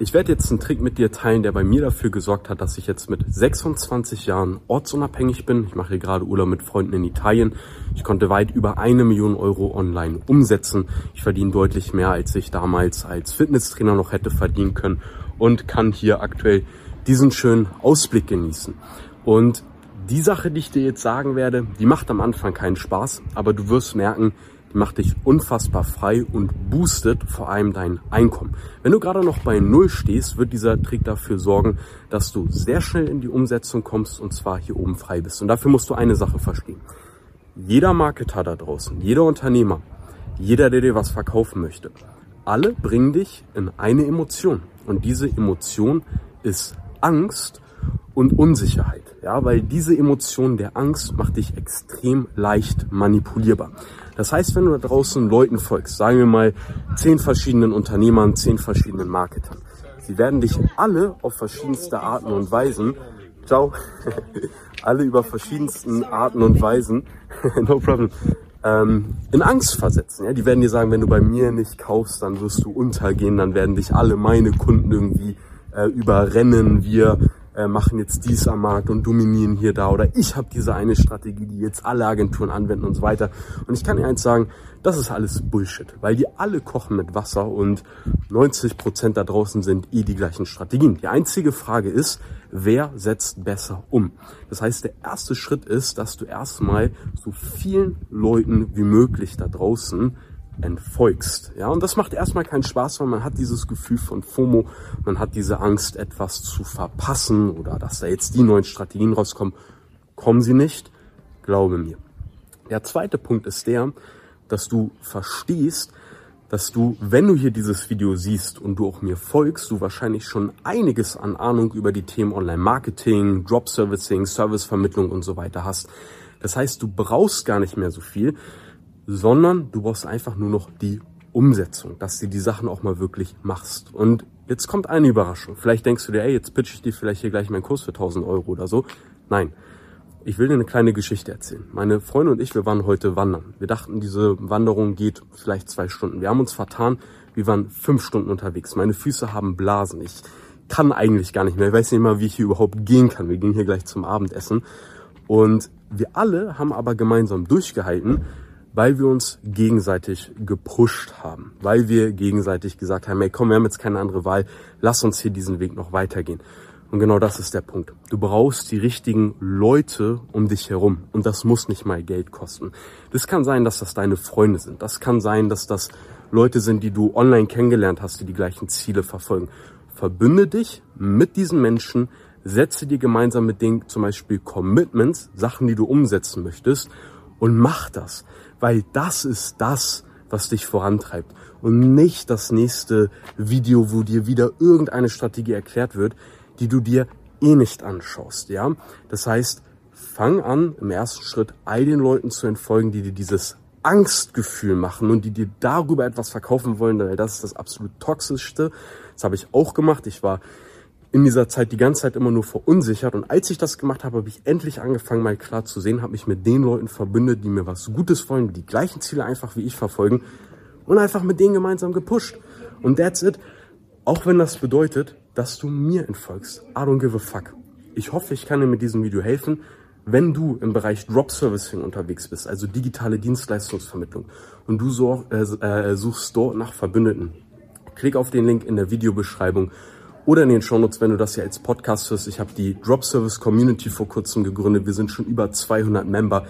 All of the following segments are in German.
Ich werde jetzt einen Trick mit dir teilen, der bei mir dafür gesorgt hat, dass ich jetzt mit 26 Jahren ortsunabhängig bin. Ich mache hier gerade Urlaub mit Freunden in Italien. Ich konnte weit über eine Million Euro online umsetzen. Ich verdiene deutlich mehr, als ich damals als Fitnesstrainer noch hätte verdienen können und kann hier aktuell diesen schönen Ausblick genießen. Und die Sache, die ich dir jetzt sagen werde, die macht am Anfang keinen Spaß, aber du wirst merken, die macht dich unfassbar frei und boostet vor allem dein Einkommen. Wenn du gerade noch bei Null stehst, wird dieser Trick dafür sorgen, dass du sehr schnell in die Umsetzung kommst und zwar hier oben frei bist. Und dafür musst du eine Sache verstehen. Jeder Marketer da draußen, jeder Unternehmer, jeder, der dir was verkaufen möchte, alle bringen dich in eine Emotion. Und diese Emotion ist Angst und Unsicherheit. Ja, weil diese Emotion der Angst macht dich extrem leicht manipulierbar. Das heißt, wenn du da draußen Leuten folgst, sagen wir mal zehn verschiedenen Unternehmern, zehn verschiedenen Marketern, sie werden dich alle auf verschiedenste Arten und Weisen, ciao, alle über verschiedensten Arten und Weisen, no problem, ähm, in Angst versetzen. Ja? Die werden dir sagen, wenn du bei mir nicht kaufst, dann wirst du untergehen, dann werden dich alle meine Kunden irgendwie äh, überrennen. Wir äh, machen jetzt dies am Markt und dominieren hier da oder ich habe diese eine Strategie, die jetzt alle Agenturen anwenden und so weiter. Und ich kann dir eins sagen, das ist alles Bullshit, weil die alle kochen mit Wasser und 90 Prozent da draußen sind eh die gleichen Strategien. Die einzige Frage ist, wer setzt besser um? Das heißt, der erste Schritt ist, dass du erstmal so vielen Leuten wie möglich da draußen entfolgst. Ja, und das macht erstmal keinen Spaß, weil man hat dieses Gefühl von FOMO, man hat diese Angst, etwas zu verpassen oder dass da jetzt die neuen Strategien rauskommen. Kommen sie nicht, glaube mir. Der zweite Punkt ist der, dass du verstehst, dass du, wenn du hier dieses Video siehst und du auch mir folgst, du wahrscheinlich schon einiges an Ahnung über die Themen Online-Marketing, Drop-Servicing, Servicevermittlung und so weiter hast. Das heißt, du brauchst gar nicht mehr so viel, sondern du brauchst einfach nur noch die Umsetzung, dass du die Sachen auch mal wirklich machst. Und jetzt kommt eine Überraschung. Vielleicht denkst du dir, ey, jetzt pitch ich dir vielleicht hier gleich meinen Kurs für 1000 Euro oder so. Nein. Ich will dir eine kleine Geschichte erzählen. Meine Freunde und ich, wir waren heute wandern. Wir dachten, diese Wanderung geht vielleicht zwei Stunden. Wir haben uns vertan. Wir waren fünf Stunden unterwegs. Meine Füße haben Blasen. Ich kann eigentlich gar nicht mehr. Ich weiß nicht mal, wie ich hier überhaupt gehen kann. Wir gehen hier gleich zum Abendessen. Und wir alle haben aber gemeinsam durchgehalten, weil wir uns gegenseitig gepusht haben, weil wir gegenseitig gesagt haben, hey komm, wir haben jetzt keine andere Wahl, lass uns hier diesen Weg noch weitergehen. Und genau das ist der Punkt. Du brauchst die richtigen Leute um dich herum. Und das muss nicht mal Geld kosten. Das kann sein, dass das deine Freunde sind. Das kann sein, dass das Leute sind, die du online kennengelernt hast, die die gleichen Ziele verfolgen. Verbünde dich mit diesen Menschen, setze dir gemeinsam mit denen zum Beispiel Commitments, Sachen, die du umsetzen möchtest und mach das, weil das ist das, was dich vorantreibt und nicht das nächste Video, wo dir wieder irgendeine Strategie erklärt wird, die du dir eh nicht anschaust, ja? Das heißt, fang an, im ersten Schritt all den Leuten zu entfolgen, die dir dieses Angstgefühl machen und die dir darüber etwas verkaufen wollen, weil das ist das absolut toxischste. Das habe ich auch gemacht. Ich war in dieser Zeit die ganze Zeit immer nur verunsichert. Und als ich das gemacht habe, habe ich endlich angefangen, mal klar zu sehen, habe mich mit den Leuten verbündet, die mir was Gutes wollen, die gleichen Ziele einfach wie ich verfolgen und einfach mit denen gemeinsam gepusht. Und that's it. Auch wenn das bedeutet, dass du mir entfolgst. I don't give a fuck. Ich hoffe, ich kann dir mit diesem Video helfen. Wenn du im Bereich Drop Servicing unterwegs bist, also digitale Dienstleistungsvermittlung, und du so, äh, äh, suchst dort nach Verbündeten, klick auf den Link in der Videobeschreibung oder in den Shownotes, wenn du das ja als Podcast hörst. Ich habe die Drop Service Community vor kurzem gegründet. Wir sind schon über 200 Member.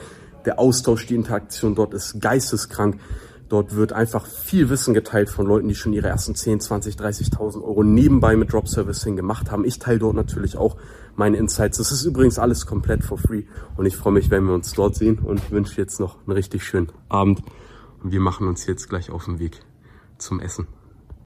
Der Austausch, die Interaktion dort ist geisteskrank. Dort wird einfach viel Wissen geteilt von Leuten, die schon ihre ersten 10, 20, 30.000 Euro nebenbei mit Drop Servicing gemacht haben. Ich teile dort natürlich auch meine Insights. Das ist übrigens alles komplett for free. Und ich freue mich, wenn wir uns dort sehen und wünsche jetzt noch einen richtig schönen Abend. Und wir machen uns jetzt gleich auf den Weg zum Essen.